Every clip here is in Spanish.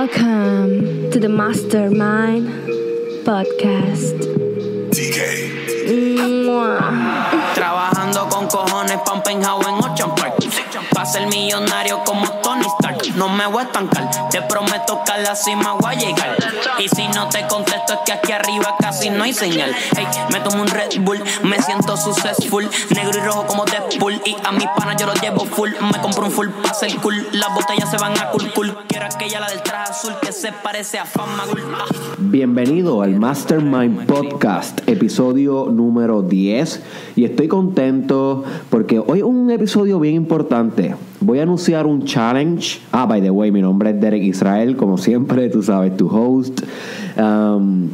Welcome to the Mastermind Podcast. Trabajando con cojones penthouse en Ocean Park. Pa' ser millonario como No me voy a estancar. Te prometo que a la cima voy a llegar. Y si no te contesto es que aquí arriba casi no hay señal. Hey, me tomo un Red Bull Me siento successful. Negro y rojo como Deadpool. Y a mis panas yo los llevo full. Me compro un full pa' ser cool. Las botellas se van a cool cool. Quiero aquella la del traje azul Que se parece a Fama. Bienvenido al Mastermind Podcast, episodio número 10. Y estoy contento porque hoy es un episodio bien importante. Voy a anunciar un challenge. Ah, by the way, mi nombre es Derek Israel, como siempre, tú sabes, tu host. Um,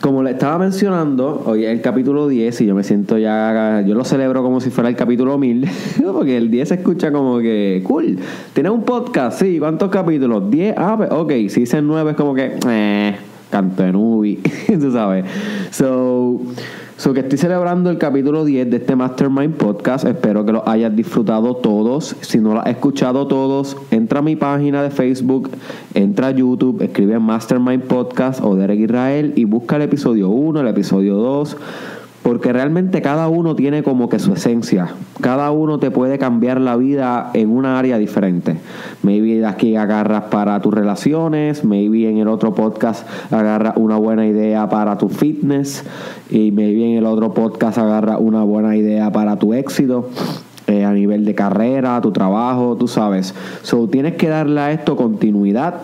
como le estaba mencionando, hoy es el capítulo 10 y yo me siento ya, yo lo celebro como si fuera el capítulo 1000, porque el 10 se escucha como que, cool, tienes un podcast, sí, ¿cuántos capítulos? 10, ah, pues, ok, si dicen 9 es como que, eh, canto de nubi, tú sabes. So, so que estoy celebrando el capítulo 10 de este Mastermind Podcast. Espero que lo hayas disfrutado todos. Si no lo has escuchado todos, entra a mi página de Facebook, entra a YouTube, escribe Mastermind Podcast o Derek Israel y busca el episodio 1, el episodio 2. Porque realmente cada uno tiene como que su esencia. Cada uno te puede cambiar la vida en una área diferente. Maybe de aquí agarras para tus relaciones, maybe en el otro podcast agarras una buena idea para tu fitness y maybe en el otro podcast agarras una buena idea para tu éxito. eh, a nivel de carrera, tu trabajo, tú sabes. So, tienes que darle a esto continuidad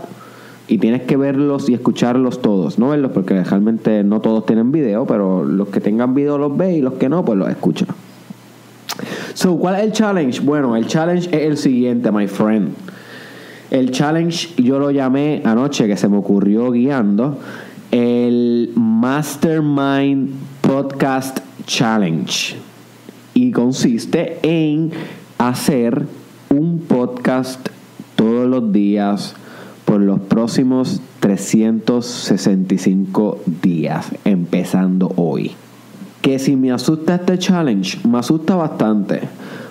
y tienes que verlos y escucharlos todos, no verlos porque realmente no todos tienen video, pero los que tengan video los ve y los que no, pues los escucha. So, ¿cuál es el challenge? Bueno, el challenge es el siguiente, my friend. El challenge yo lo llamé anoche que se me ocurrió guiando el Mastermind Podcast Challenge y consiste en hacer un podcast todos los días por los próximos 365 días, empezando hoy. Que si me asusta este challenge, me asusta bastante,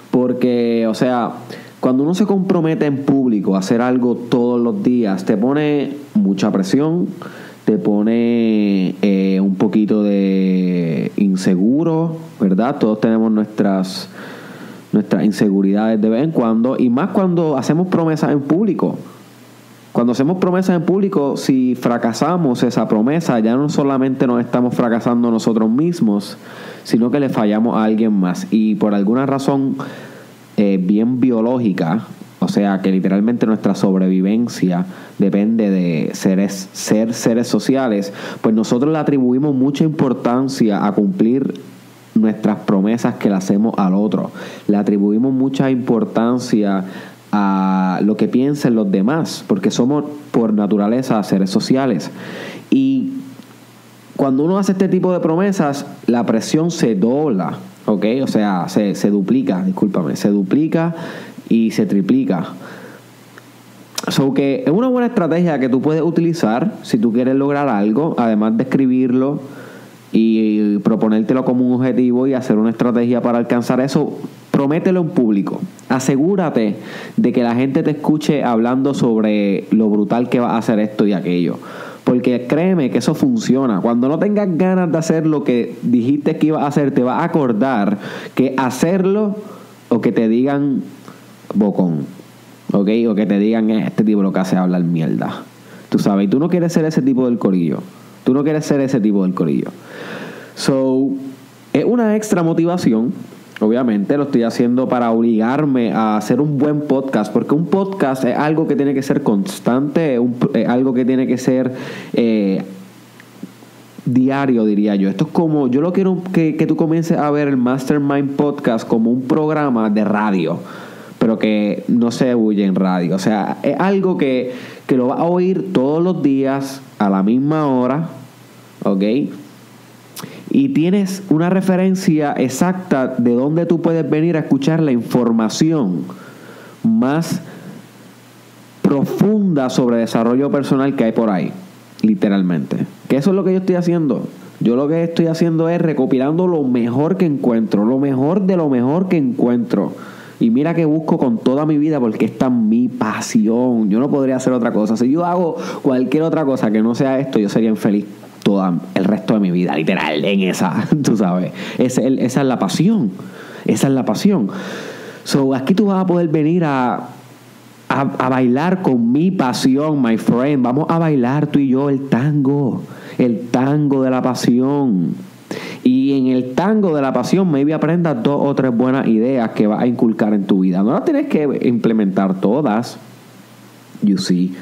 porque, o sea, cuando uno se compromete en público a hacer algo todos los días, te pone mucha presión, te pone eh, un poquito de inseguro, ¿verdad? Todos tenemos nuestras nuestras inseguridades de vez en cuando y más cuando hacemos promesas en público. Cuando hacemos promesas en público, si fracasamos esa promesa, ya no solamente nos estamos fracasando nosotros mismos, sino que le fallamos a alguien más. Y por alguna razón eh, bien biológica, o sea que literalmente nuestra sobrevivencia depende de seres, ser seres sociales, pues nosotros le atribuimos mucha importancia a cumplir nuestras promesas que le hacemos al otro. Le atribuimos mucha importancia a lo que piensen los demás, porque somos por naturaleza seres sociales. Y cuando uno hace este tipo de promesas, la presión se dobla, ¿ok? O sea, se, se duplica, discúlpame, se duplica y se triplica. So que es una buena estrategia que tú puedes utilizar si tú quieres lograr algo, además de escribirlo y proponértelo como un objetivo y hacer una estrategia para alcanzar eso, promételo en público. Asegúrate de que la gente te escuche hablando sobre lo brutal que va a hacer esto y aquello. Porque créeme que eso funciona. Cuando no tengas ganas de hacer lo que dijiste que ibas a hacer, te vas a acordar que hacerlo o que te digan bocón. ¿Ok? O que te digan "Eh, este tipo lo que hace hablar mierda. Tú sabes, y tú no quieres ser ese tipo del corillo. Tú no quieres ser ese tipo del corillo. So, es una extra motivación. Obviamente lo estoy haciendo para obligarme a hacer un buen podcast, porque un podcast es algo que tiene que ser constante, es es algo que tiene que ser eh, diario, diría yo. Esto es como, yo lo quiero que, que tú comiences a ver el Mastermind Podcast como un programa de radio, pero que no se huye en radio. O sea, es algo que, que lo vas a oír todos los días a la misma hora, ¿ok? Y tienes una referencia exacta de dónde tú puedes venir a escuchar la información más profunda sobre desarrollo personal que hay por ahí, literalmente. Que eso es lo que yo estoy haciendo. Yo lo que estoy haciendo es recopilando lo mejor que encuentro, lo mejor de lo mejor que encuentro Y mira que busco con toda mi vida porque esta es mi pasión. Yo no podría hacer otra cosa. Si yo hago cualquier otra cosa que no sea esto, yo sería infeliz el resto de mi vida, literal, en esa, tú sabes. esa es la pasión. Esa es la pasión. So, aquí tú vas a poder venir a, a, bailar con mi pasión, my friend. Vamos a bailar tú y yo el tango. El tango de la pasión. Y en el tango de la pasión, maybe aprendas dos o tres buenas ideas que vas a inculcar en tu vida. No las tienes que implementar todas. You see.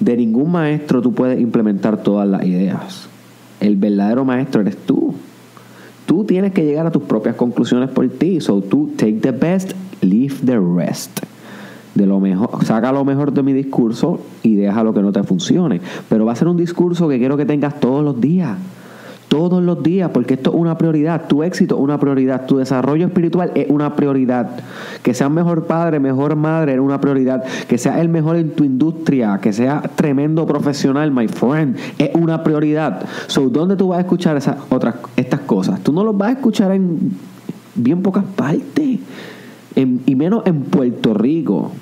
De ningún maestro tú puedes implementar todas las ideas. El verdadero maestro eres tú. Tú tienes que llegar a tus propias conclusiones por ti. So tú take the best, leave the rest. De lo mejor, saca lo mejor de mi discurso y deja lo que no te funcione. Pero va a ser un discurso que quiero que tengas todos los días todos los días, porque esto es una prioridad. Tu éxito es una prioridad. Tu desarrollo espiritual es una prioridad. Que seas mejor padre, mejor madre es una prioridad. Que seas el mejor en tu industria, que seas tremendo profesional, my friend, es una prioridad. So, ¿dónde tú vas a escuchar esas otras, estas cosas? Tú no los vas a escuchar en bien pocas partes. y menos en Puerto Rico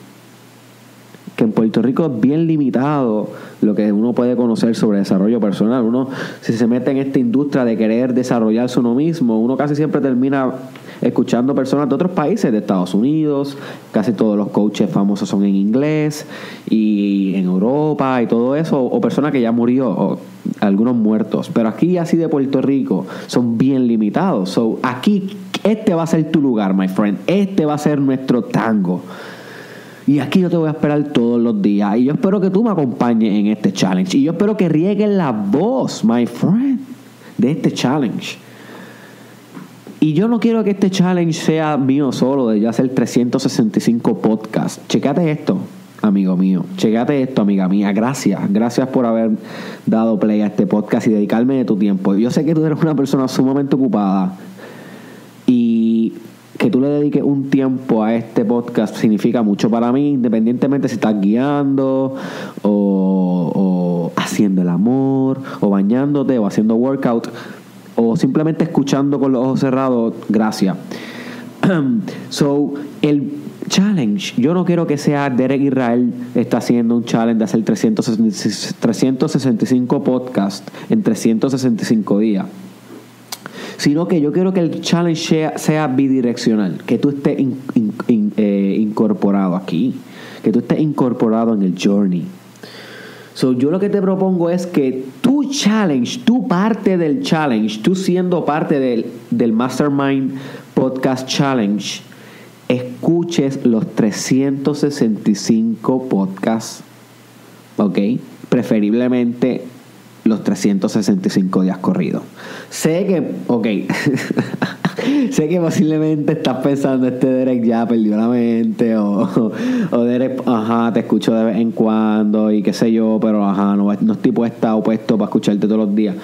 que en Puerto Rico es bien limitado lo que uno puede conocer sobre desarrollo personal. Uno, si se mete en esta industria de querer desarrollarse uno mismo, uno casi siempre termina escuchando personas de otros países, de Estados Unidos, casi todos los coaches famosos son en inglés, y en Europa y todo eso, o personas que ya murió, o algunos muertos. Pero aquí, así de Puerto Rico, son bien limitados. So, aquí, este va a ser tu lugar, my friend. Este va a ser nuestro tango. Y aquí yo te voy a esperar todos los días. Y yo espero que tú me acompañes en este challenge. Y yo espero que rieguen la voz, my friend, de este challenge. Y yo no quiero que este challenge sea mío solo, de yo hacer 365 podcasts. Checate esto, amigo mío. Checate esto, amiga mía. Gracias. Gracias por haber dado play a este podcast y dedicarme de tu tiempo. Yo sé que tú eres una persona sumamente ocupada. Que tú le dediques un tiempo a este podcast significa mucho para mí, independientemente si estás guiando o, haciendo el amor o bañándote o haciendo workout o simplemente escuchando con los ojos cerrados, gracias. so, el challenge, yo no quiero que sea Derek Israel está haciendo un challenge de hacer 365 podcasts en 365 días sino que yo quiero que el challenge sea, bidireccional, que tú estés eh, incorporado aquí, que tú estés incorporado en el journey. So, yo lo que te propongo es que tu challenge, tu parte del challenge, tú siendo parte del, del Mastermind Podcast Challenge, escuches los 365 podcasts, ¿ok? Preferiblemente los 365 días corridos. Sé que, ok, sé que posiblemente estás pensando, este Derek ya perdió la mente, o, o Derek, ajá, te escucho de vez en cuando, y qué sé yo, pero ajá, no, no estoy puesta o puesto para escucharte todos los días.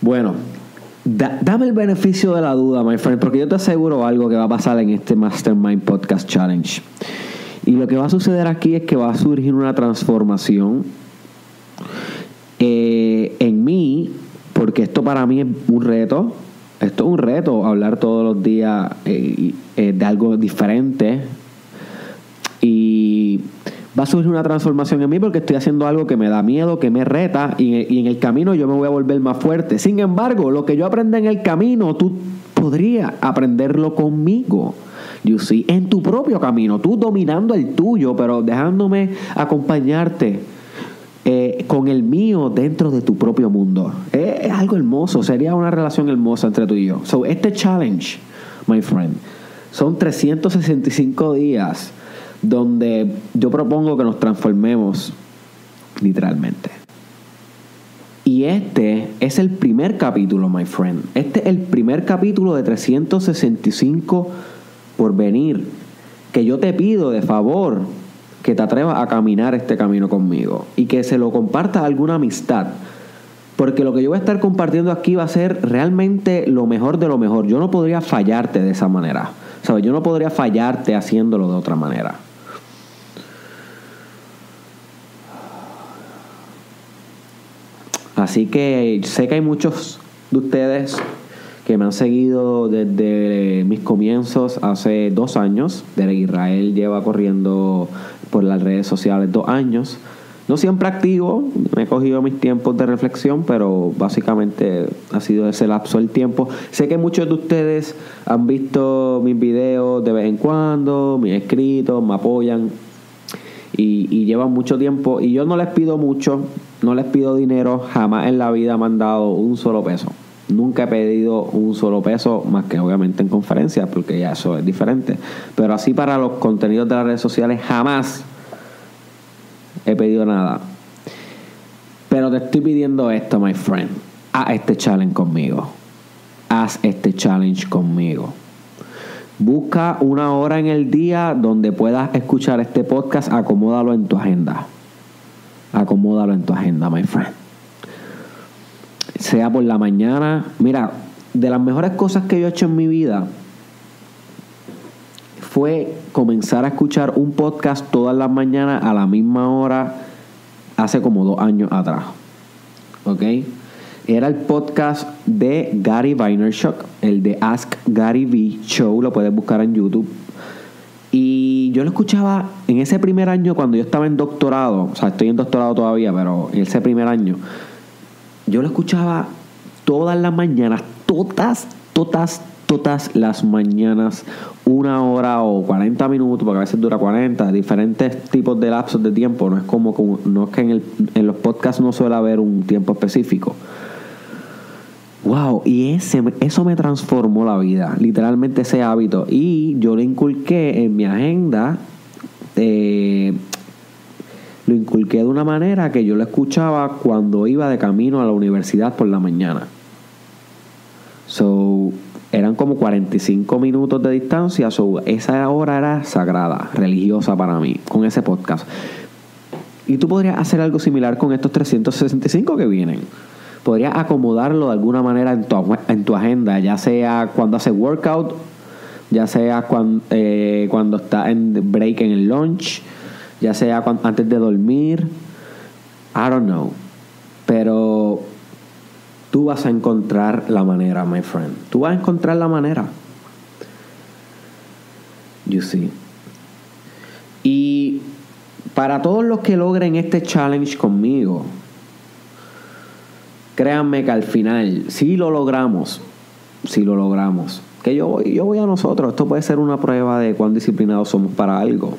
Bueno, dame el beneficio de la duda, my friend, porque yo te aseguro algo que va a pasar en este Mastermind Podcast Challenge. Y lo que va a suceder aquí es que va a surgir una transformación eh, porque esto para mí es un reto, esto es un reto, hablar todos los días eh, eh, de algo diferente. Y va a surgir una transformación en mí porque estoy haciendo algo que me da miedo, que me reta, y, en el camino yo me voy a volver más fuerte. Sin embargo, lo que yo aprenda en el camino, tú podrías aprenderlo conmigo. You see, en tu propio camino, tú dominando el tuyo, pero dejándome acompañarte con el mío dentro de tu propio mundo. Es, algo hermoso, sería una relación hermosa entre tú y yo. So, este challenge, my friend, son 365 días donde yo propongo que nos transformemos literalmente. Y este es el primer capítulo, my friend. Este es el primer capítulo de 365 por venir. Que yo te pido de favor que te atrevas a caminar este camino conmigo y que se lo comparta a alguna amistad. Porque lo que yo voy a estar compartiendo aquí va a ser realmente lo mejor de lo mejor. Yo no podría fallarte de esa manera. ¿Sabes? Yo no podría fallarte haciéndolo de otra manera. Así que sé que hay muchos de ustedes que me han seguido desde mis comienzos hace dos años. Desde Israel lleva corriendo por las redes sociales dos años. No siempre activo, me he cogido mis tiempos de reflexión, pero básicamente ha sido ese lapso del tiempo. Sé que muchos de ustedes han visto mis videos de vez en cuando, mis escritos, me apoyan y, y llevan mucho tiempo. Y yo no les pido mucho, no les pido dinero, jamás en la vida me han dado un solo peso. Nunca he pedido un solo peso, más que obviamente en conferencias, porque ya eso es diferente. Pero así para los contenidos de las redes sociales, jamás he pedido nada. Pero te estoy pidiendo esto, my friend. Haz este challenge conmigo. Haz este challenge conmigo. Busca una hora en el día donde puedas escuchar este podcast. Acomódalo en tu agenda. Acomódalo en tu agenda, my friend. Sea por la mañana. Mira, de las mejores cosas que yo he hecho en mi vida fue comenzar a escuchar un podcast todas las mañanas a la misma hora hace como dos años atrás. ¿Ok? Era el podcast de Gary Vaynerchuk, el de Ask Gary V Show, lo puedes buscar en YouTube. Y yo lo escuchaba en ese primer año cuando yo estaba en doctorado, o sea, estoy en doctorado todavía, pero en ese primer año, yo lo escuchaba todas las mañanas, todas, todas, todas las mañanas, una hora o 40 minutos, porque a veces dura 40, diferentes tipos de lapsos de tiempo. No es como, como no es que en, el, en los podcasts no suele haber un tiempo específico. Wow, y ese, eso me transformó la vida, literalmente ese hábito. Y yo lo inculqué en mi agenda, eh, lo inculqué de una manera que yo lo escuchaba cuando iba de camino a la universidad por la mañana. So, eran como 45 minutos de distancia, so, esa hora era sagrada, religiosa para mí, con ese podcast. Y tú podrías hacer algo similar con estos 365 que vienen podrías acomodarlo de alguna manera en tu, en tu agenda, ya sea cuando hace workout, ya sea cuando, eh, cuando está en break en el lunch, ya sea antes de dormir. I don't know. Pero tú vas a encontrar la manera, my friend. Tú vas a encontrar la manera. You see. Y para todos los que logren este challenge conmigo, créanme que al final, si lo logramos, si lo logramos, que yo voy, yo voy a nosotros, esto puede ser una prueba de cuán disciplinados somos para algo.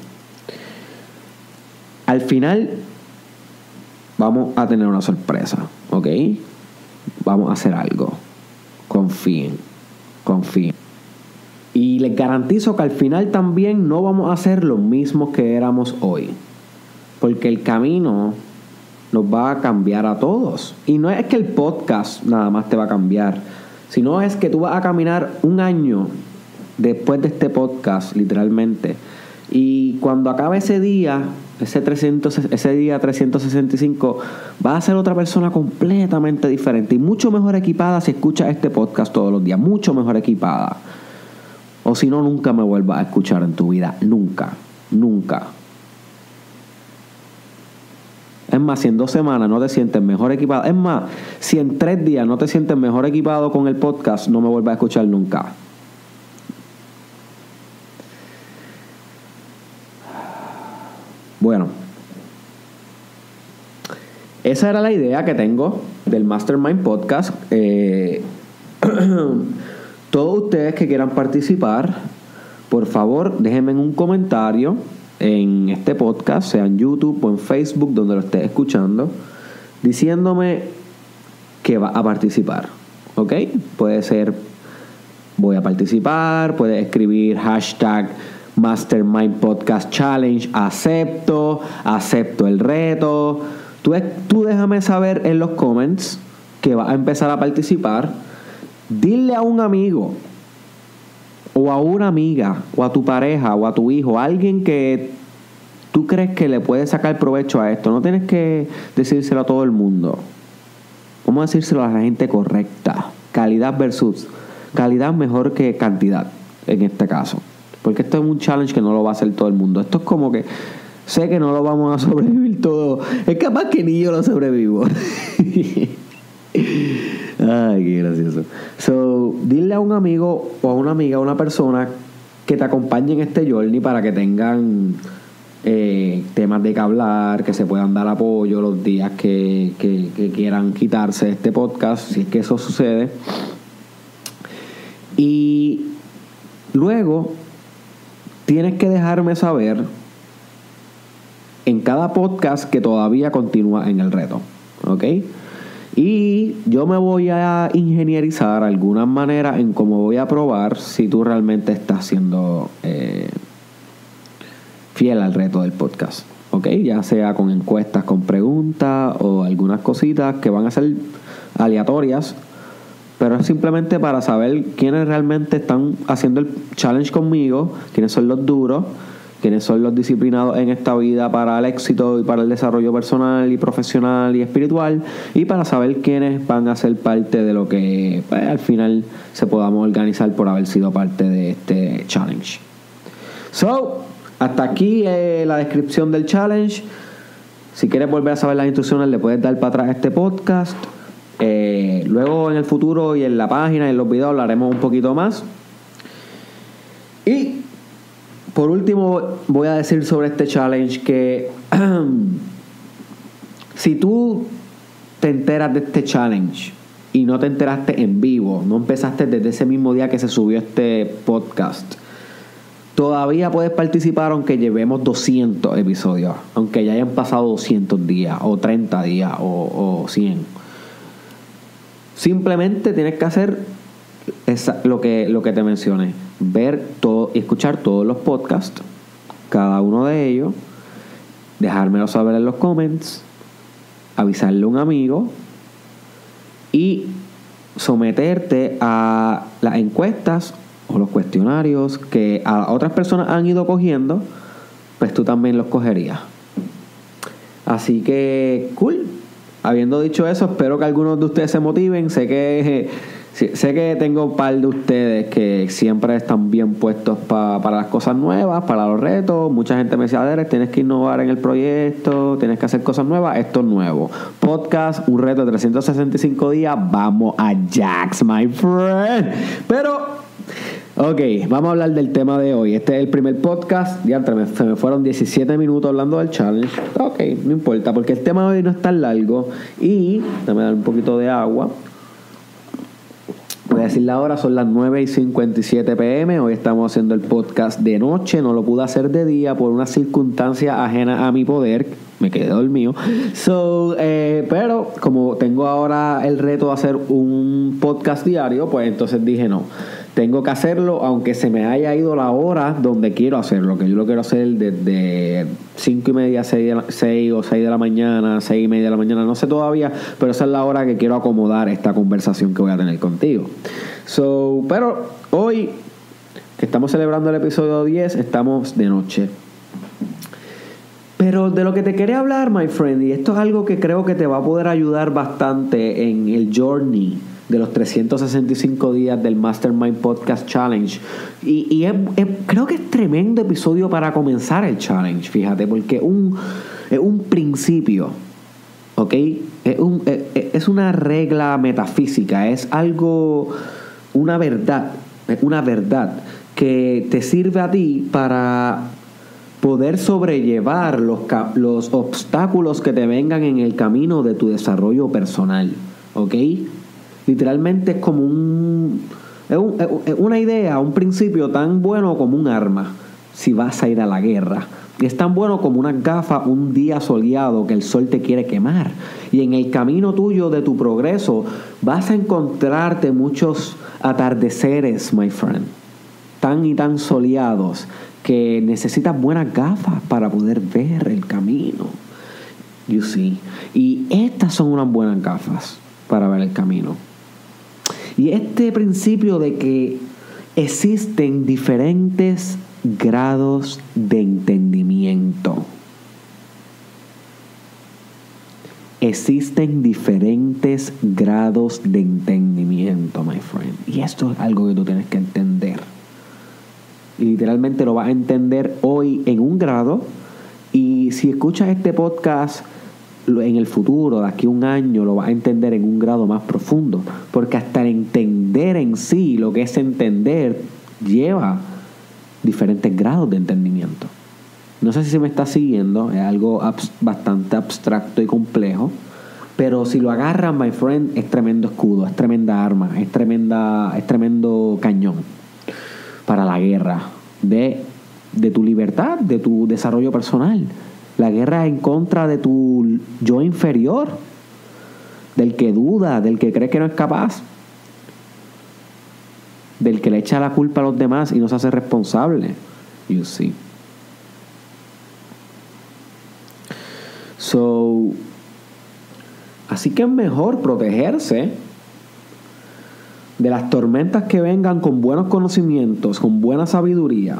Al final vamos a tener una sorpresa, ¿ok? Vamos a hacer algo. Confíen, confíen. Y les garantizo que al final también no vamos a ser los mismos que éramos hoy. Porque el camino nos va a cambiar a todos. Y no es que el podcast nada más te va a cambiar, sino es que tú vas a caminar un año después de este podcast, literalmente. Y cuando acabe ese día, ese, 300, ese día 365, vas a ser otra persona completamente diferente y mucho mejor equipada si escuchas este podcast todos los días, mucho mejor equipada. O si no, nunca me vuelvas a escuchar en tu vida, nunca, nunca. Es más, si en dos semanas no te sientes mejor equipado, es más, si en tres días no te sientes mejor equipado con el podcast, no me vuelvas a escuchar nunca. Bueno, esa era la idea que tengo del Mastermind Podcast. Eh, todos ustedes que quieran participar, por favor, déjenme en un comentario en este podcast, sea en YouTube o en Facebook, donde lo estés escuchando, diciéndome que va a participar. ¿Ok? Puede ser voy a participar, puede escribir hashtag Mastermind Podcast Challenge, acepto, acepto el reto. Tú, tú déjame saber en los comments que vas a empezar a participar. Dile a un amigo o a una amiga, o a tu pareja, o a tu hijo, alguien que tú crees que le puede sacar provecho a esto. No tienes que decírselo a todo el mundo. Vamos a decírselo a la gente correcta. Calidad versus calidad mejor que cantidad en este caso. Porque esto es un challenge que no lo va a hacer todo el mundo. Esto es como que sé que no lo vamos a sobrevivir todo. Es capaz que ni yo lo sobrevivo. Ay, qué gracioso. So, dile a un amigo o a una amiga, a una persona que te acompañe en este journey para que tengan eh, temas de que hablar, que se puedan dar apoyo los días que, que, quieran quitarse este podcast, si es que eso sucede. Y luego tienes que dejarme saber en cada podcast que todavía continúa en el reto. ¿Ok? Y yo me voy a ingenierizar algunas maneras en cómo voy a probar si tú realmente estás siendo eh, fiel al reto del podcast. ¿Ok? Ya sea con encuestas, con preguntas o algunas cositas que van a ser aleatorias. Pero es simplemente para saber quiénes realmente están haciendo el challenge conmigo, quiénes son los duros quienes son los disciplinados en esta vida para el éxito y para el desarrollo personal y profesional y espiritual y para saber quiénes van a ser parte de lo que pues, al final se podamos organizar por haber sido parte de este challenge. So, hasta aquí eh, la descripción del challenge. Si quieres volver a saber las instrucciones, le puedes dar para atrás este podcast. Eh, luego en el futuro y en la página y en los videos hablaremos un poquito más. Y por último, voy a decir sobre este challenge que si tú te enteras de este challenge y no te enteraste en vivo, no empezaste desde ese mismo día que se subió este podcast, todavía puedes participar aunque llevemos 200 episodios, aunque ya hayan pasado 200 días o 30 días o, 100. Simplemente tienes que hacer lo, que, lo que te mencioné ver todo y escuchar todos los podcasts, cada uno de ellos, dejármelo saber en los comments, avisarle a un amigo y someterte a las encuestas o los cuestionarios que otras personas han ido cogiendo, pues tú también los cogerías. Así que, cool. Habiendo dicho eso, espero que algunos de ustedes se motiven. Sé que sé que tengo un par de ustedes que siempre están bien puestos para las cosas nuevas, para los retos. Mucha gente me decía, Derek, tienes que innovar en el proyecto, tienes que hacer cosas nuevas. Esto es nuevo. Podcast, un reto de 365 días. Vamos a Jax, my friend. Pero Ok, vamos a hablar del tema de hoy. Este es el primer podcast. Ya se me fueron 17 minutos hablando del challenge. Ok, no importa, porque el tema de hoy no es tan largo. Y, déjame dar un poquito de agua. Voy a decir la hora, son las 9 y 57 pm. Hoy estamos haciendo el podcast de noche. No lo pude hacer de día por una circunstancia ajena a mi poder. Me quedé dormido. So, eh, pero como tengo ahora el reto de hacer un podcast diario, pues entonces dije no tengo que hacerlo aunque se me haya ido la hora donde quiero hacerlo, que yo lo quiero hacer desde 5 y media, 6, 6 o 6 de la mañana, 6 y media de la mañana, no sé todavía, pero esa es la hora que quiero acomodar esta conversación que voy a tener contigo. So, pero hoy que estamos celebrando el episodio 10, estamos de noche. Pero de lo que te quería hablar, my friend, y esto es algo que creo que te va a poder ayudar bastante en el journey de los 365 días del Mastermind Podcast Challenge. Y, creo que es tremendo episodio para comenzar el challenge, fíjate, porque un, es un principio, ¿ok? Es, un, es una regla metafísica, es algo, una verdad, es una verdad que te sirve a ti para poder sobrellevar los, los obstáculos que te vengan en el camino de tu desarrollo personal, ¿ok? Literalmente es como un es, una idea, un principio tan bueno como un arma si vas a ir a la guerra. Es tan bueno como una gafa un día soleado que el sol te quiere quemar. Y en el camino tuyo de tu progreso vas a encontrarte muchos atardeceres, my friend. Tan y tan soleados que necesitas buenas gafas para poder ver el camino. You see. Y estas son unas buenas gafas para ver el camino. Y este principio de que existen diferentes grados de entendimiento. Existen diferentes grados de entendimiento, my friend. Y esto es algo que tú tienes que entender. Y literalmente lo vas a entender hoy en un grado. Y si escuchas este podcast en el futuro, de aquí a un año, lo vas a entender en un grado más profundo. Porque hasta el entender en sí, lo que es entender, lleva diferentes grados de entendimiento. No sé si se me está siguiendo, es algo abs- bastante abstracto y complejo. Pero si lo agarran, my friend, es tremendo escudo, es tremenda arma, es tremenda, es tremendo cañón para la guerra de, de tu libertad, de tu desarrollo personal. La guerra en contra de tu yo inferior, del que duda, del que cree que no es capaz, del que le echa la culpa a los demás y no se hace responsable. You see. So, así que es mejor protegerse de las tormentas que vengan con buenos conocimientos, con buena sabiduría,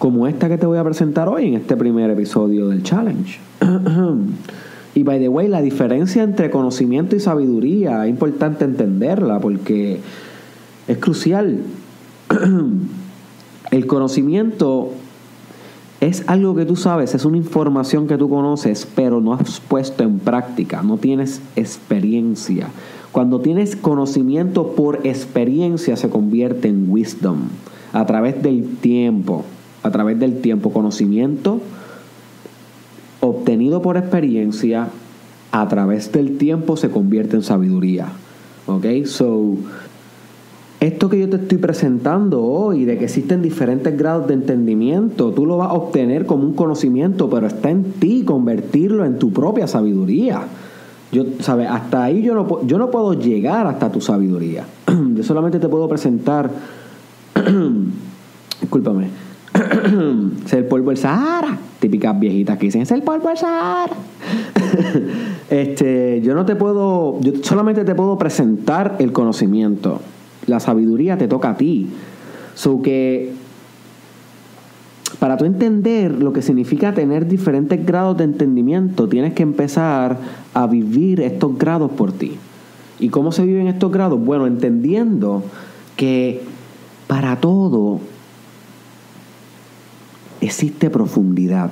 como esta que te voy a presentar hoy en este primer episodio del challenge. y by the way, la diferencia entre conocimiento y sabiduría es importante entenderla porque es crucial. El conocimiento es algo que tú sabes, es una información que tú conoces, pero no has puesto en práctica, no tienes experiencia. Cuando tienes conocimiento por experiencia se convierte en wisdom a través del tiempo, a través del tiempo, conocimiento obtenido por experiencia a través del tiempo se convierte en sabiduría. ¿Ok? So, esto que yo te estoy presentando hoy, de que existen diferentes grados de entendimiento, tú lo vas a obtener como un conocimiento, pero está en ti convertirlo en tu propia sabiduría. Yo, ¿sabes? Hasta ahí yo no, yo no puedo llegar hasta tu sabiduría. Yo solamente te puedo presentar, discúlpame, es el polvo del Sahara. Típicas viejitas que dicen, es el polvo del Sahara. este, yo no te puedo, yo solamente te puedo presentar el conocimiento. La sabiduría te toca a ti. So que para tú entender lo que significa tener diferentes grados de entendimiento, tienes que empezar a vivir estos grados por ti. ¿Y cómo se viven estos grados? Bueno, entendiendo que para todo existe profundidad.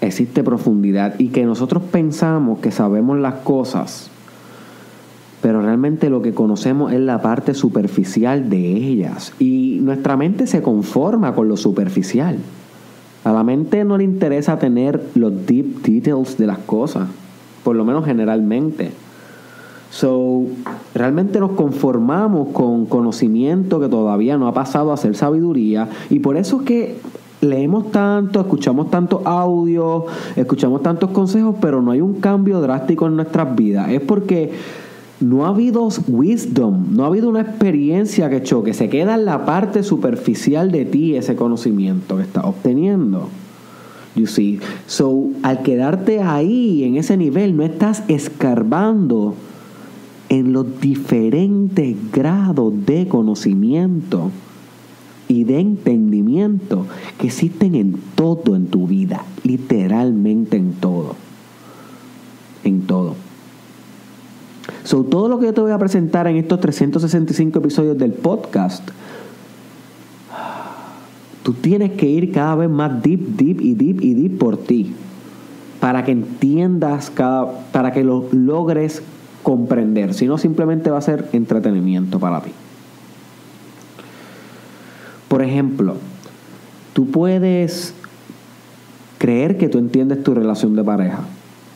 Existe profundidad y que nosotros pensamos que sabemos las cosas, pero realmente lo que conocemos es la parte superficial de ellas. Y nuestra mente se conforma con lo superficial. A la mente no le interesa tener los deep details de las cosas, por lo menos generalmente. So, realmente nos conformamos con conocimiento que todavía no ha pasado a ser sabiduría y por eso es que leemos tanto, escuchamos tantos audios, escuchamos tantos consejos, pero no hay un cambio drástico en nuestras vidas. Es porque no ha habido wisdom, no ha habido una experiencia que choque, se queda en la parte superficial de ti ese conocimiento que estás obteniendo. You see, so al quedarte ahí en ese nivel no estás escarbando en los diferentes grados de conocimiento y de entendimiento que existen en todo en tu vida, literalmente en todo. En todo. So, todo lo que yo te voy a presentar en estos 365 episodios del podcast, tú tienes que ir cada vez más deep, deep y deep y deep por ti. Para que entiendas cada, para que lo logres comprender. Si no, simplemente va a ser entretenimiento para ti. Por ejemplo, tú puedes creer que tú entiendes tu relación de pareja,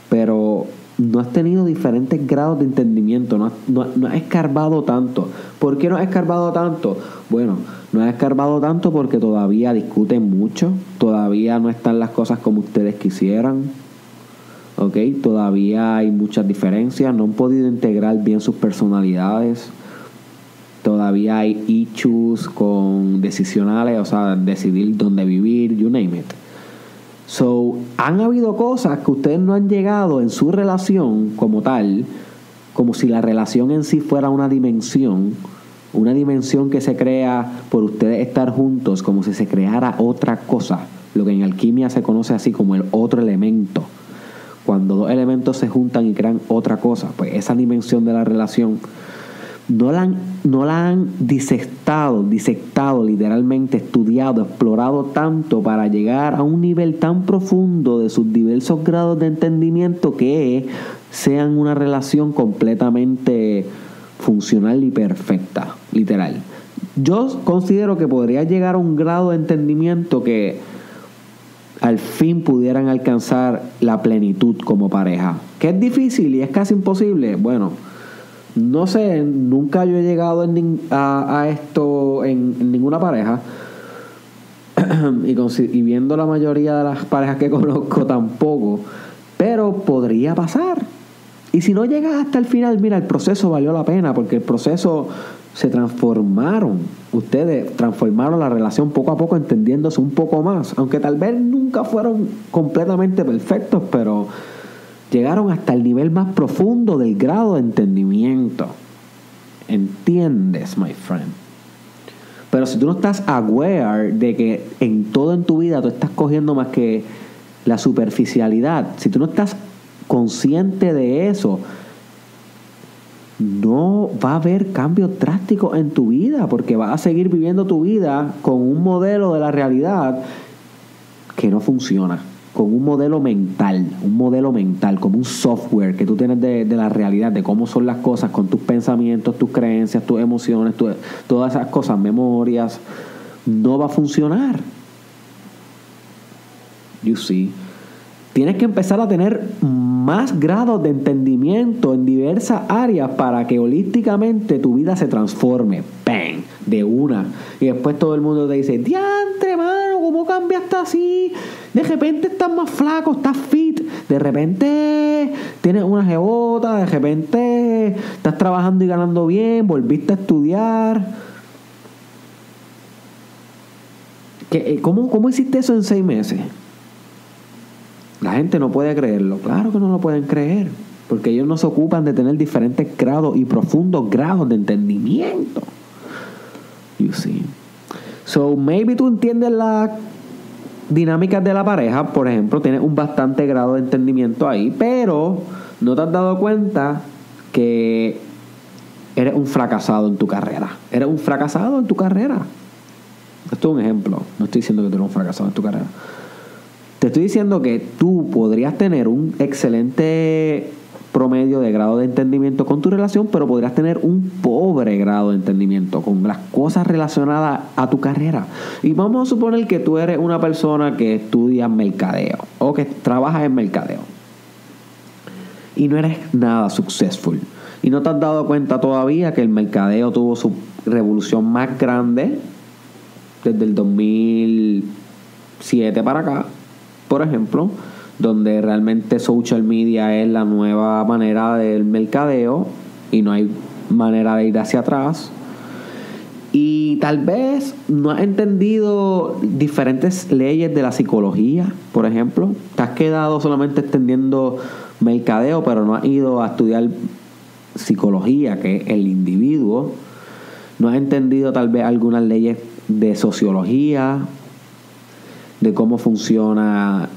pero no has tenido diferentes grados de entendimiento, no has, no, no has escarbado tanto. ¿Por qué no has escarbado tanto? Bueno, no has escarbado tanto porque todavía discuten mucho, todavía no están las cosas como ustedes quisieran, ¿ok? Todavía hay muchas diferencias, no han podido integrar bien sus personalidades, todavía hay issues con decisionales, o sea, decidir dónde vivir, you name it. So, han habido cosas que ustedes no han llegado en su relación como tal, como si la relación en sí fuera una dimensión, una dimensión que se crea por ustedes estar juntos, como si se creara otra cosa, lo que en alquimia se conoce así como el otro elemento. Cuando dos elementos se juntan y crean otra cosa, pues esa dimensión de la relación, no la, han, no la han disectado, disectado literalmente, estudiado, explorado tanto para llegar a un nivel tan profundo de sus diversos grados de entendimiento que sean una relación completamente funcional y perfecta, literal. Yo considero que podría llegar a un grado de entendimiento que al fin pudieran alcanzar la plenitud como pareja. Que es difícil y es casi imposible. Bueno, no sé, nunca yo he llegado a, esto en, ninguna pareja. y, y viendo la mayoría de las parejas que conozco tampoco. Pero podría pasar. Y si no llegas hasta el final, mira, el proceso valió la pena porque el proceso se transformaron. Ustedes transformaron la relación poco a poco, entendiéndose un poco más. Aunque tal vez nunca fueron completamente perfectos, pero llegaron hasta el nivel más profundo del grado de entendimiento. ¿Entiendes, my friend? Pero si tú no estás aware de que en todo en tu vida tú estás cogiendo más que la superficialidad, si tú no estás consciente de eso, no va a haber cambios drásticos en tu vida, porque vas a seguir viviendo tu vida con un modelo de la realidad que no funciona, con un modelo mental, un modelo mental, como un software que tú tienes de, la realidad, de cómo son las cosas, con tus pensamientos, tus creencias, tus emociones, todas esas cosas, memorias, no va a funcionar. You see. Tienes que empezar a tener más grados de entendimiento en diversas áreas para que holísticamente tu vida se transforme. ¡Bang! De una. Y después todo el mundo te dice, diantre, mano, ¿cómo cambiaste así? De repente estás más flaco, estás fit. De repente tienes una jebota, de repente estás trabajando y ganando bien, volviste a estudiar. Eh, ¿Cómo, ¿Cómo hiciste eso en seis meses? La gente no puede creerlo. Claro que no lo pueden creer. Porque ellos no se ocupan de tener diferentes grados y profundos grados de entendimiento. You see. So, maybe tú entiendes la dinámicas de la pareja, por ejemplo, tienes un bastante grado de entendimiento ahí, pero no te has dado cuenta que eres un fracasado en tu carrera. Eres un fracasado en tu carrera. Esto es un ejemplo. No estoy diciendo que tú eres un fracasado en tu carrera. Te estoy diciendo que tú podrías tener un excelente promedio de grado de entendimiento con tu relación, pero podrías tener un pobre grado de entendimiento con las cosas relacionadas a tu carrera. Y vamos a suponer que tú eres una persona que estudia mercadeo o que trabajas en mercadeo y no eres nada successful. Y no te has dado cuenta todavía que el mercadeo tuvo su revolución más grande desde el 2007 para acá por ejemplo, donde realmente social media es la nueva manera del mercadeo y no hay manera de ir hacia atrás. Y tal vez no has entendido diferentes leyes de la psicología, por ejemplo. Te has quedado solamente extendiendo mercadeo, pero no has ido a estudiar psicología, que es el individuo. No has entendido tal vez algunas leyes de sociología de cómo funciona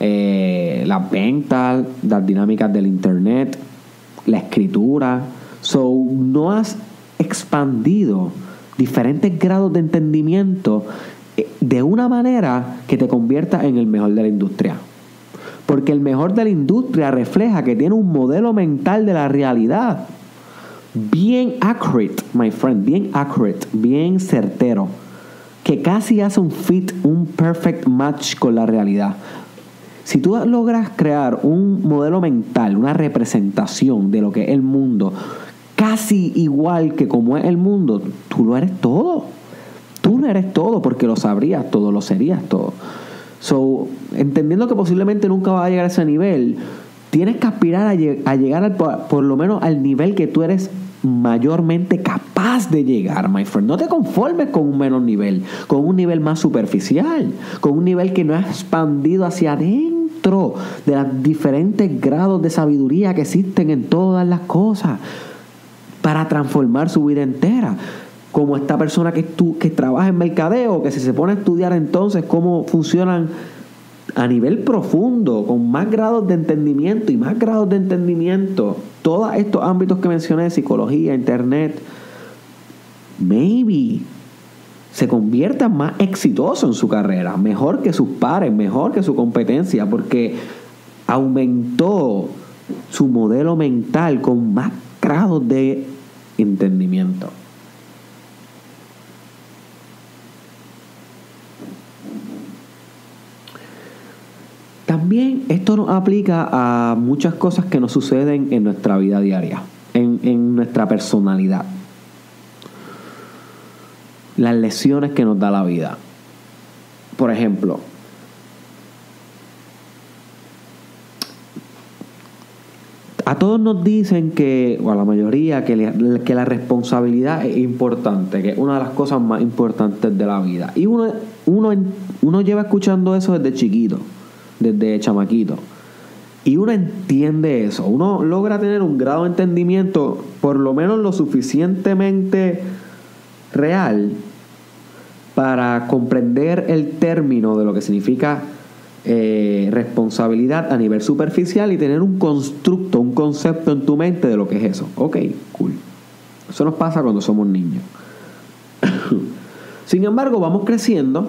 eh, las ventas, las dinámicas del internet, la escritura. So, no has expandido diferentes grados de entendimiento eh, de una manera que te convierta en el mejor de la industria. Porque el mejor de la industria refleja que tiene un modelo mental de la realidad bien accurate, my friend, bien accurate, bien certero que casi hace un fit, un perfect match con la realidad. Si tú logras crear un modelo mental, una representación de lo que es el mundo, casi igual que como es el mundo, tú lo eres todo. Tú no eres todo porque lo sabrías todo, lo serías todo. So, entendiendo que posiblemente nunca vas a llegar a ese nivel, tienes que aspirar a, llegar por lo menos al nivel que tú eres mayormente capaz de llegar, my friend. No te conformes con un menor nivel, con un nivel más superficial, con un nivel que no ha expandido hacia adentro de los diferentes grados de sabiduría que existen en todas las cosas para transformar su vida entera. Como esta persona que, tú, que trabaja en mercadeo, que si se pone a estudiar entonces cómo funcionan a nivel profundo, con más grados de entendimiento y más grados de entendimiento, todos estos ámbitos que mencioné, psicología, internet, maybe se conviertan más exitosos en su carrera, mejor que sus pares, mejor que su competencia, porque aumentó su modelo mental con más grados de entendimiento. También esto nos aplica a muchas cosas que nos suceden en nuestra vida diaria, en, nuestra personalidad. Las lesiones que nos da la vida. Por ejemplo, a todos nos dicen que, o a la mayoría, que, que, la responsabilidad es importante, que es una de las cosas más importantes de la vida. Y uno, uno, uno lleva escuchando eso desde chiquito, desde chamaquito. Y uno entiende eso, uno logra tener un grado de entendimiento, por lo menos lo suficientemente real, para comprender el término de lo que significa eh, responsabilidad a nivel superficial y tener un constructo, un concepto en tu mente de lo que es eso. Ok, cool. Eso nos pasa cuando somos niños. Sin embargo, vamos creciendo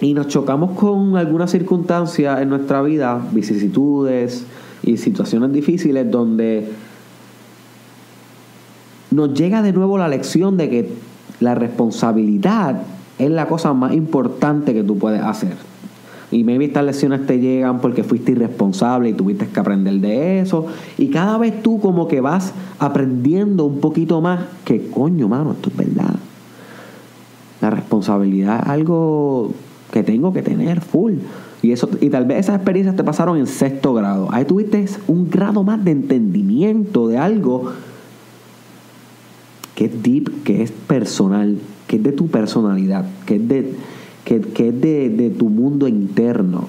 y nos chocamos con algunas circunstancias en nuestra vida, vicisitudes y situaciones difíciles donde nos llega de nuevo la lección de que la responsabilidad es la cosa más importante que tú puedes hacer. Y maybe estas lecciones te llegan porque fuiste irresponsable y tuviste que aprender de eso. Y cada vez tú como que vas aprendiendo un poquito más que coño, mano, esto es verdad. La responsabilidad es algo que tengo que tener full. Y, eso, y tal vez esas experiencias te pasaron en sexto grado. Ahí tuviste un grado más de entendimiento de algo que es deep, que es personal, que es de tu personalidad, que es de que, es de, tu mundo interno,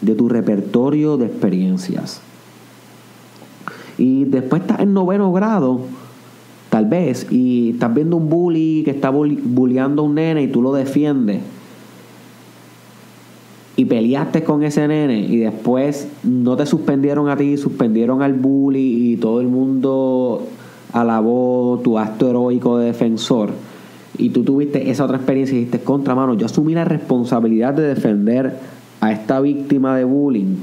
de tu repertorio de experiencias. Y después estás en noveno grado, tal vez, y estás viendo un bully que está bulleando a un nene y tú lo defiendes. Y peleaste con ese nene y después no te suspendieron a ti, suspendieron al bully y todo el mundo alabó tu acto heroico de defensor y tú tuviste esa otra experiencia y dijiste, contra mano, yo asumí la responsabilidad de defender a esta víctima de bullying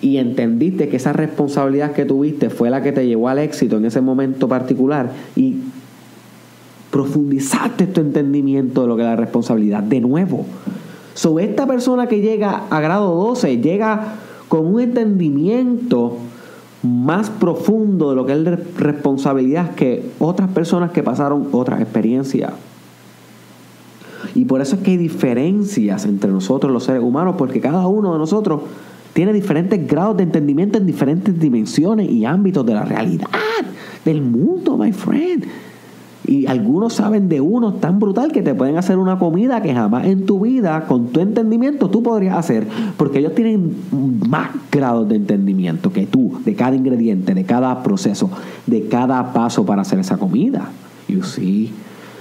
y entendiste que esa responsabilidad que tuviste fue la que te llevó al éxito en ese momento particular y profundizaste tu entendimiento de lo que es la responsabilidad de nuevo. Sobre esta persona que llega a grado 12 llega con un entendimiento más profundo de lo que es la responsabilidad que otras personas que pasaron otras experiencias. Y por eso es que hay diferencias entre nosotros los seres humanos, porque cada uno de nosotros tiene diferentes grados de entendimiento en diferentes dimensiones y ámbitos de la realidad, del mundo, my friend. Y algunos saben de uno tan brutal que te pueden hacer una comida que jamás en tu vida, con tu entendimiento, tú podrías hacer. Porque ellos tienen más grados de entendimiento que tú, de cada ingrediente, de cada proceso, de cada paso para hacer esa comida. You see.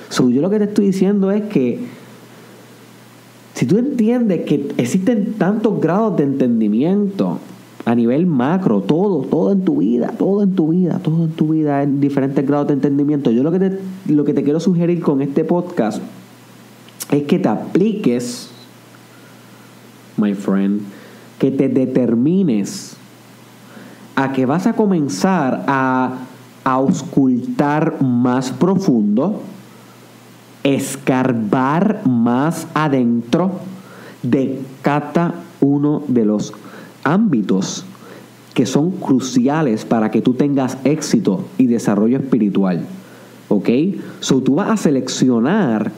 So, yo lo que te estoy diciendo es que si tú entiendes que existen tantos grados de entendimiento a nivel macro, todo, todo en tu vida, todo en tu vida, todo en tu vida, en diferentes grados de entendimiento, yo lo que te, lo que te quiero sugerir con este podcast es que te apliques, my friend, que te determines a que vas a comenzar a auscultar más profundo, escarbar más adentro de cada uno de los ámbitos que son cruciales para que tú tengas éxito y desarrollo espiritual. ¿Ok? So tú vas a seleccionar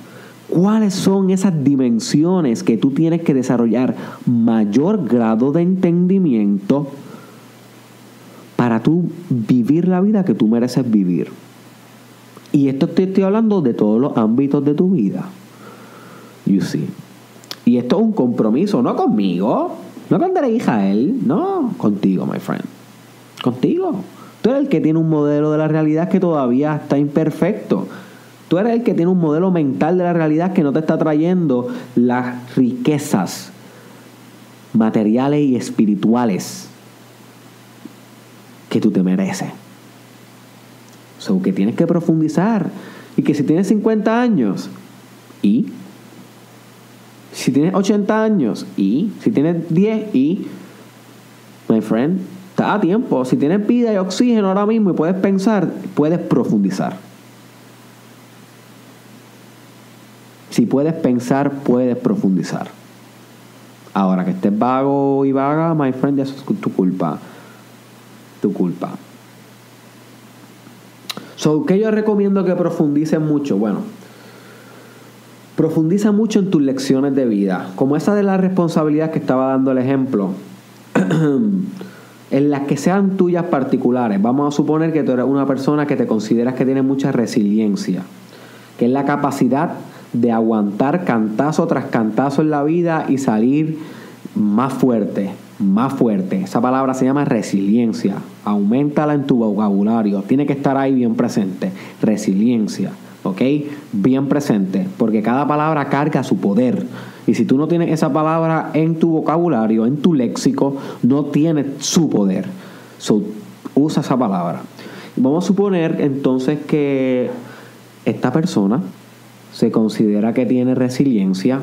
cuáles son esas dimensiones que tú tienes que desarrollar mayor grado de entendimiento para tú vivir la vida que tú mereces vivir. Y esto te estoy hablando de todos los ámbitos de tu vida. You see. Y esto es un compromiso, no conmigo, no con él, no, contigo, my friend. Contigo. Tú eres el que tiene un modelo de la realidad que todavía está imperfecto. Tú eres el que tiene un modelo mental de la realidad que no te está trayendo las riquezas materiales y espirituales que tú te mereces. So que tienes que profundizar. Y que si tienes 50 años, ¿y? Si tienes 80 años, ¿y? Si tienes 10, ¿y? My friend, está a tiempo. Si tienes vida y oxígeno ahora mismo y puedes pensar, puedes profundizar. Si puedes pensar, puedes profundizar. Ahora que estés vago y vaga, my friend, eso es tu culpa. Tu culpa. So, ¿qué yo recomiendo que profundices mucho? Bueno, profundiza mucho en tus lecciones de vida. Como esa de la responsabilidad que estaba dando el ejemplo. en las que sean tuyas particulares. Vamos a suponer que tú eres una persona que te consideras que tiene mucha resiliencia, que es la capacidad de aguantar cantazo tras cantazo en la vida y salir más fuerte, más fuerte. Esa palabra se llama resiliencia. Aumentala en tu vocabulario. Tiene que estar ahí bien presente. Resiliencia. ¿Ok? Bien presente. Porque cada palabra carga su poder. Y si tú no tienes esa palabra en tu vocabulario, en tu léxico, no tiene su poder. So, usa esa palabra. Vamos a suponer entonces que esta persona se considera que tiene resiliencia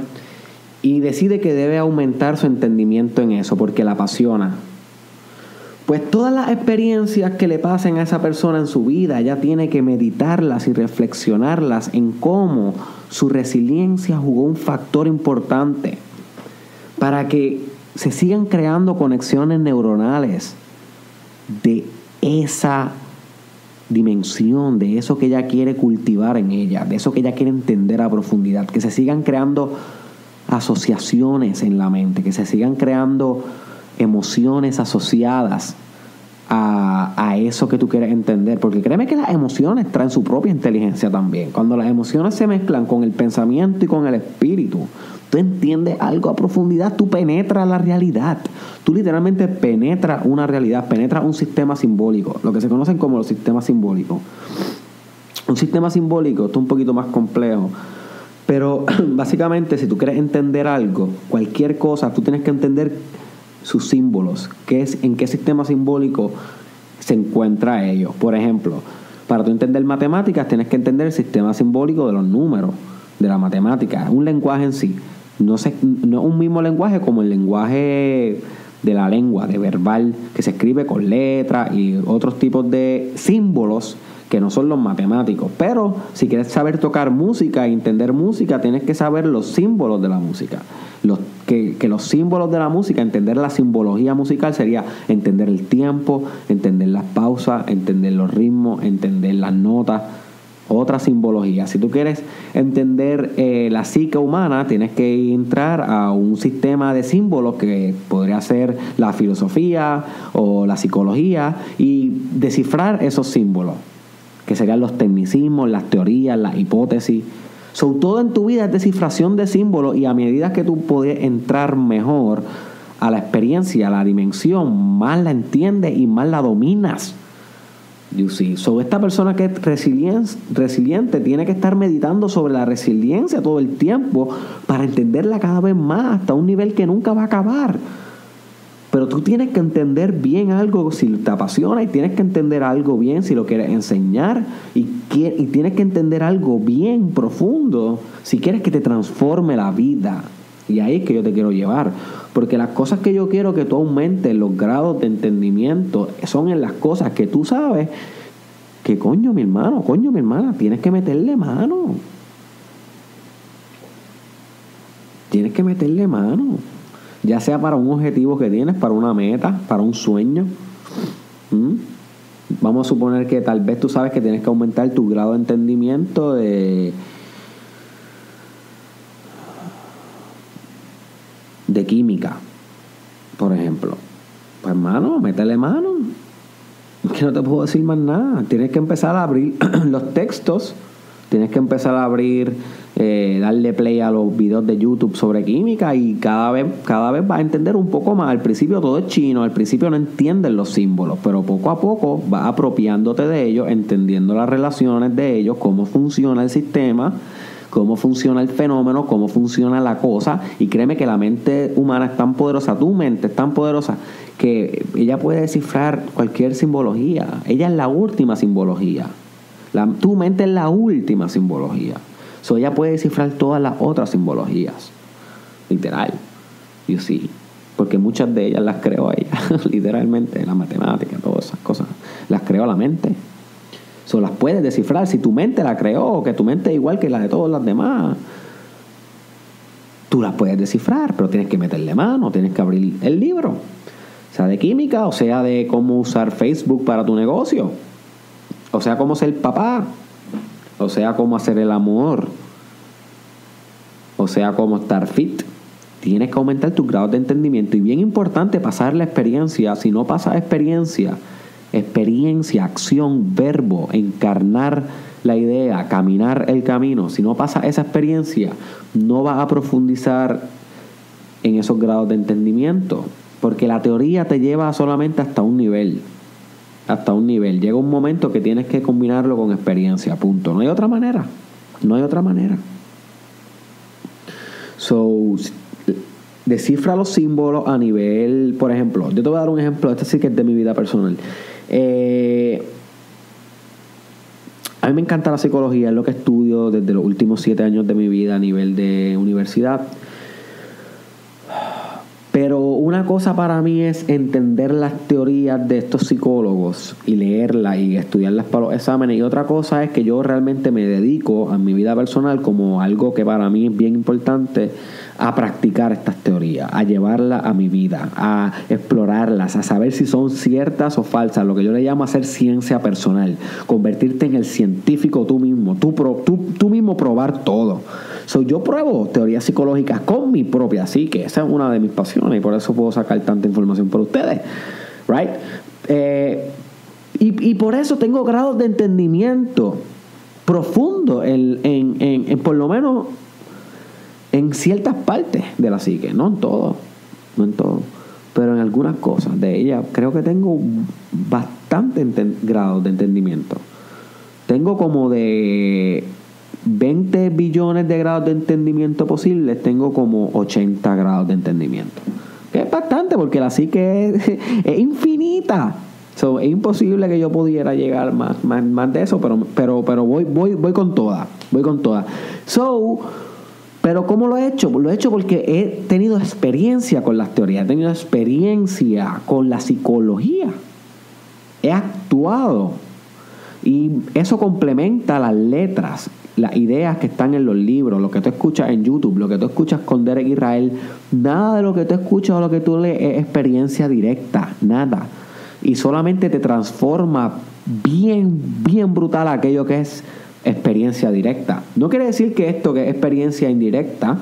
y decide que debe aumentar su entendimiento en eso porque la apasiona. Pues todas las experiencias que le pasen a esa persona en su vida, ella tiene que meditarlas y reflexionarlas en cómo su resiliencia jugó un factor importante para que se sigan creando conexiones neuronales de esa dimensión de eso que ella quiere cultivar en ella, de eso que ella quiere entender a profundidad, que se sigan creando asociaciones en la mente, que se sigan creando emociones asociadas a, a, eso que tú quieres entender. Porque créeme que las emociones traen su propia inteligencia también. Cuando las emociones se mezclan con el pensamiento y con el espíritu, tú entiendes algo a profundidad, tú penetras la realidad. Tú literalmente penetras una realidad, penetras un sistema simbólico, lo que se conocen como los sistemas simbólicos. Un sistema simbólico, esto es un poquito más complejo. Pero básicamente, si tú quieres entender algo, cualquier cosa, tú tienes que entender sus símbolos, qué es, en qué sistema simbólico se encuentra ello. Por ejemplo, para entender matemáticas, tienes que entender el sistema simbólico de los números, de la matemática, un lenguaje en sí. No es un mismo lenguaje como el lenguaje de la lengua, de verbal, que se escribe con letras y otros tipos de símbolos que no son los matemáticos. Pero si quieres saber tocar música e entender música, tienes que saber los símbolos de la música. Que, los símbolos de la música, entender la simbología musical sería entender el tiempo, entender las pausas, entender los ritmos, entender las notas otra simbología. Si tú quieres entender eh, la psique humana, tienes que entrar a un sistema de símbolos que podría ser la filosofía o la psicología y descifrar esos símbolos, que serían los tecnicismos, las teorías, las hipótesis. Sobre todo en tu vida es descifración de símbolos y a medida que tú puedes entrar mejor a la experiencia, a la dimensión, más la entiendes y más la dominas. You see. So, esta persona que es resiliente tiene que estar meditando sobre la resiliencia todo el tiempo para entenderla cada vez más hasta un nivel que nunca va a acabar. Pero tú tienes que entender bien algo si te apasiona y tienes que entender algo bien si lo quieres enseñar y, tienes que entender algo bien profundo si quieres que te transforme la vida. Y ahí es que yo te quiero llevar. Porque las cosas que yo quiero que tú aumentes los grados de entendimiento son en las cosas que tú sabes que coño mi hermano, coño mi hermana, tienes que meterle mano. Tienes que meterle mano. Ya sea para un objetivo que tienes, para una meta, para un sueño. ¿Mm? Vamos a suponer que tal vez tú sabes que tienes que aumentar tu grado de entendimiento de de química, por ejemplo. Pues hermano, métele mano. Que no te puedo decir más nada. Tienes que empezar a abrir los textos. Tienes que empezar a abrir, eh, darle play a los videos de YouTube sobre química y cada vez, cada vez vas a entender un poco más. Al principio todo es chino, al principio no entiendes los símbolos, pero poco a poco vas apropiándote de ellos, entendiendo las relaciones de ellos, cómo funciona el sistema cómo funciona el fenómeno, cómo funciona la cosa. Y créeme que la mente humana es tan poderosa, tu mente es tan poderosa, que ella puede descifrar cualquier simbología. Ella es la última simbología. Tu mente es la última simbología. So, ella puede descifrar todas las otras simbologías. Literal. You see. Porque muchas de ellas las creó ella. Literalmente. La matemática, todas esas cosas. Las creó la mente. So, las puedes descifrar. Si tu mente la creó, que tu mente es igual que la de todas las demás, tú las puedes descifrar, pero tienes que meterle mano, tienes que abrir el libro. Sea de química, o sea de cómo usar Facebook para tu negocio. O sea, cómo ser papá. O sea, cómo hacer el amor. O sea, cómo estar fit. Tienes que aumentar tus grados de entendimiento. Y bien importante, pasar la experiencia. Si no pasas experiencia, experiencia, acción, verbo, encarnar la idea, caminar el camino. Si no pasa esa experiencia, no vas a profundizar en esos grados de entendimiento. Porque la teoría te lleva solamente hasta un nivel. Hasta un nivel. Llega un momento que tienes que combinarlo con experiencia. Punto. No hay otra manera. No hay otra manera. So, descifra los símbolos a nivel, por ejemplo, yo te voy a dar un ejemplo, este sí que es de mi vida personal. Eh, a mí me encanta la psicología, es lo que estudio desde los últimos siete años de mi vida a nivel de universidad. Pero una cosa para mí es entender las teorías de estos psicólogos y leerlas y estudiarlas para los exámenes. Y otra cosa es que yo realmente me dedico a mi vida personal como algo que para mí es bien importante a practicar estas teorías, a llevarlas a mi vida, a explorarlas, a saber si son ciertas o falsas, lo que yo le llamo hacer ciencia personal, convertirte en el científico tú mismo, tú, tú, tú mismo probar todo. So, yo pruebo teorías psicológicas con mi propia psique, esa es una de mis pasiones y por eso puedo sacar tanta información por ustedes, right? Eh, y, y, por eso tengo grados de entendimiento profundo en, en, en por lo menos en ciertas partes de la psique, no en todo, no en todo, pero en algunas cosas de ella creo que tengo bastante grados de entendimiento. Tengo como de 20 billones de grados de entendimiento posibles, tengo como 80 grados de entendimiento. Que es bastante porque la psique es, infinita. So, es imposible que yo pudiera llegar más, más, más de eso, pero, pero, pero voy, voy, voy con toda. Voy con toda. So, pero ¿cómo lo he hecho? Lo he hecho porque he tenido experiencia con las teorías, he tenido experiencia con la psicología. He actuado. Y eso complementa las letras, las ideas que están en los libros, lo que tú escuchas en YouTube, lo que tú escuchas con Derek Israel. Nada de lo que tú escuchas o lo que tú lees es experiencia directa, nada. Y solamente te transforma bien, bien brutal aquello que es experiencia directa. No quiere decir que esto que es experiencia indirecta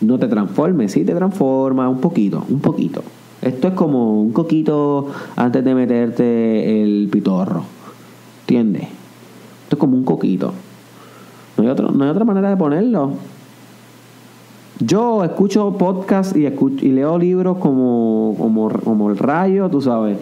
no te transforme, sí te transforma un poquito, un poquito. Esto es como un coquito antes de meterte el pitorro. ¿Entiendes? Esto es como un coquito. No hay, otro, no hay otra manera de ponerlo. Yo escucho podcast y, escucho, y leo libros como, como, como el rayo, tú sabes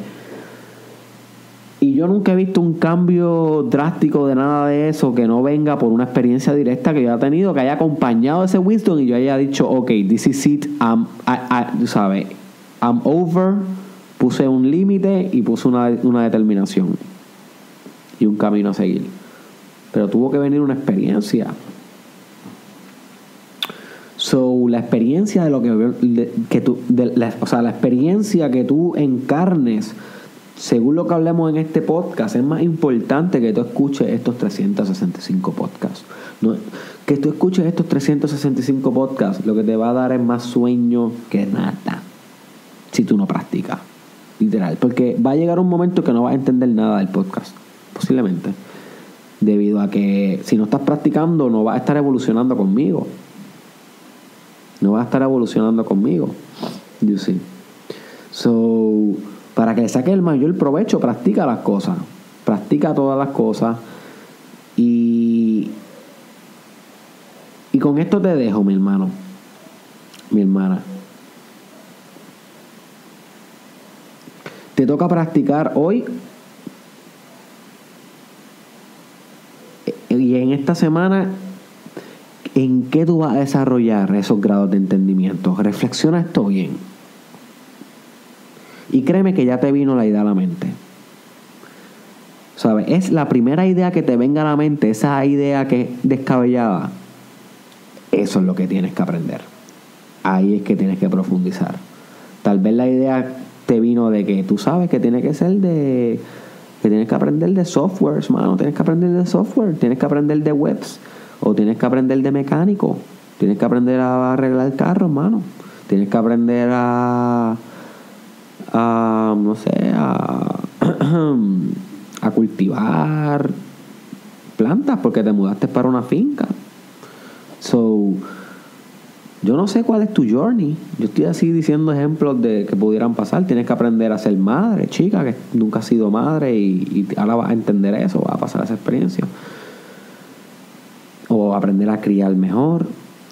y yo nunca he visto un cambio drástico de nada de eso que no venga por una experiencia directa que yo haya tenido, que haya acompañado ese wisdom y yo haya dicho, ok, this is it, I'm, I, sabes, I'm over, puse un límite y puse una, una determinación y un camino a seguir. Pero tuvo que venir una experiencia. So, la experiencia de lo que, que tú, de, o sea, la experiencia que tú encarnes según lo que hablemos en este podcast, es más importante que tú escuches estos 365 podcasts. que tú escuches estos 365 podcasts, lo que te va a dar es más sueño que nada. Si tú no practicas. Literal. Porque va a llegar un momento que no vas a entender nada del podcast. Posiblemente. Debido a que si no estás practicando, no vas a estar evolucionando conmigo. No vas a estar evolucionando conmigo. You see. So para que le saque el mayor provecho, practica las cosas. Practica todas las cosas. Y, y con esto te dejo, mi hermano. Mi hermana. Te toca practicar hoy. Y en esta semana ¿en qué tú vas a desarrollar esos grados de entendimiento? Reflexiona esto bien. Y créeme que ya te vino la idea a la mente. ¿Sabes? Es la primera idea que te venga a la mente, esa idea que es descabellada. Eso es lo que tienes que aprender. Ahí es que tienes que profundizar. Tal vez la idea te vino de que tú sabes que tiene que ser de que tienes que aprender de software, mano, tienes que aprender de software, tienes que aprender de webs o tienes que aprender de mecánico, tienes que aprender a arreglar carros, mano. Tienes que aprender a a no sé, a cultivar plantas porque te mudaste para una finca. So, yo no sé cuál es tu journey. Yo estoy así diciendo ejemplos de que pudieran pasar. Tienes que aprender a ser madre, chica, que nunca has sido madre y, ahora vas a entender eso, vas a pasar esa experiencia. O aprender a criar mejor.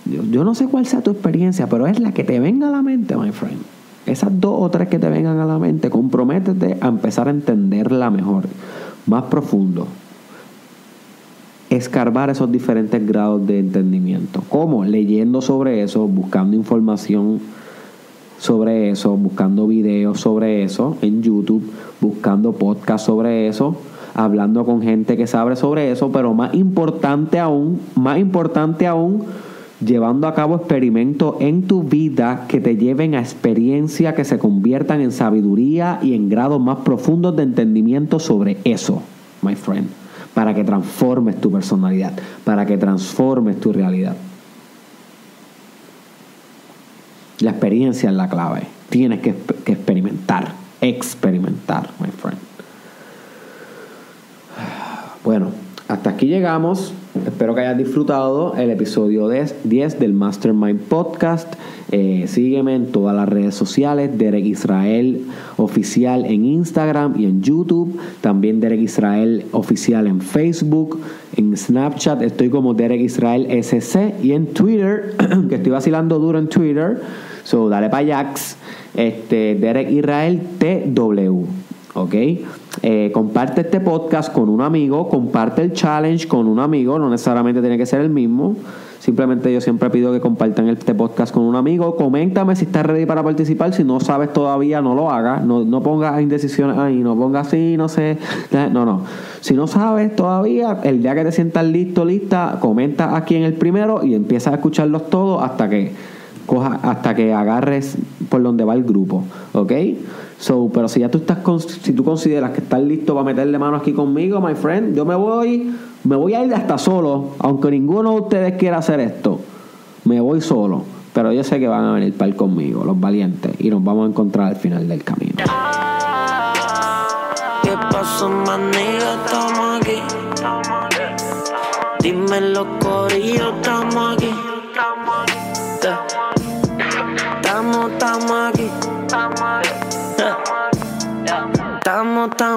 Yo, yo no sé cuál sea tu experiencia, pero es la que te venga a la mente, my friend. Esas dos o tres que te vengan a la mente, comprométete a empezar a entenderla mejor, más profundo. Escarbar esos diferentes grados de entendimiento. ¿Cómo? Leyendo sobre eso, buscando información sobre eso, buscando videos sobre eso en YouTube, buscando podcasts sobre eso, hablando con gente que sabe sobre eso, pero más importante aún, más importante aún, llevando a cabo experimentos en tu vida que te lleven a experiencias que se conviertan en sabiduría y en grados más profundos de entendimiento sobre eso, my friend, para que transformes tu personalidad, para que transformes tu realidad. La experiencia es la clave. Tienes que, que experimentar, experimentar, my friend. Bueno, hasta aquí llegamos. Espero que hayas disfrutado el episodio 10 del Mastermind Podcast. Eh, sígueme en todas las redes sociales, Derek Israel Oficial en Instagram y en YouTube. También Derek Israel Oficial en Facebook. En Snapchat estoy como Derek Israel SC. Y en Twitter, que estoy vacilando duro en Twitter. So, dale para Jax. Este, Derek Israel TW. ¿Ok? Eh, comparte este podcast con un amigo, comparte el challenge con un amigo, no necesariamente tiene que ser el mismo. Simplemente yo siempre pido que compartan este podcast con un amigo. Coméntame si estás ready para participar. Si no sabes todavía, no lo hagas. No, no pongas indecisiones ahí, no pongas así, no sé. No, no. Si no sabes todavía, el día que te sientas listo, lista, comenta aquí en el primero y empieza a escucharlos todos hasta que coja, hasta que agarres por donde va el grupo. ¿Ok? So, pero si ya tú estás si tú consideras que estás listo para meterle mano aquí conmigo, my friend, yo me voy, me voy a ir hasta solo, aunque ninguno de ustedes quiera hacer esto. Me voy solo, pero yo sé que van a venir para ir conmigo, los valientes, y nos vamos a encontrar al final del camino. ¿Qué pasó? Estamos aquí. Dime los corillos, estamos aquí. longtemps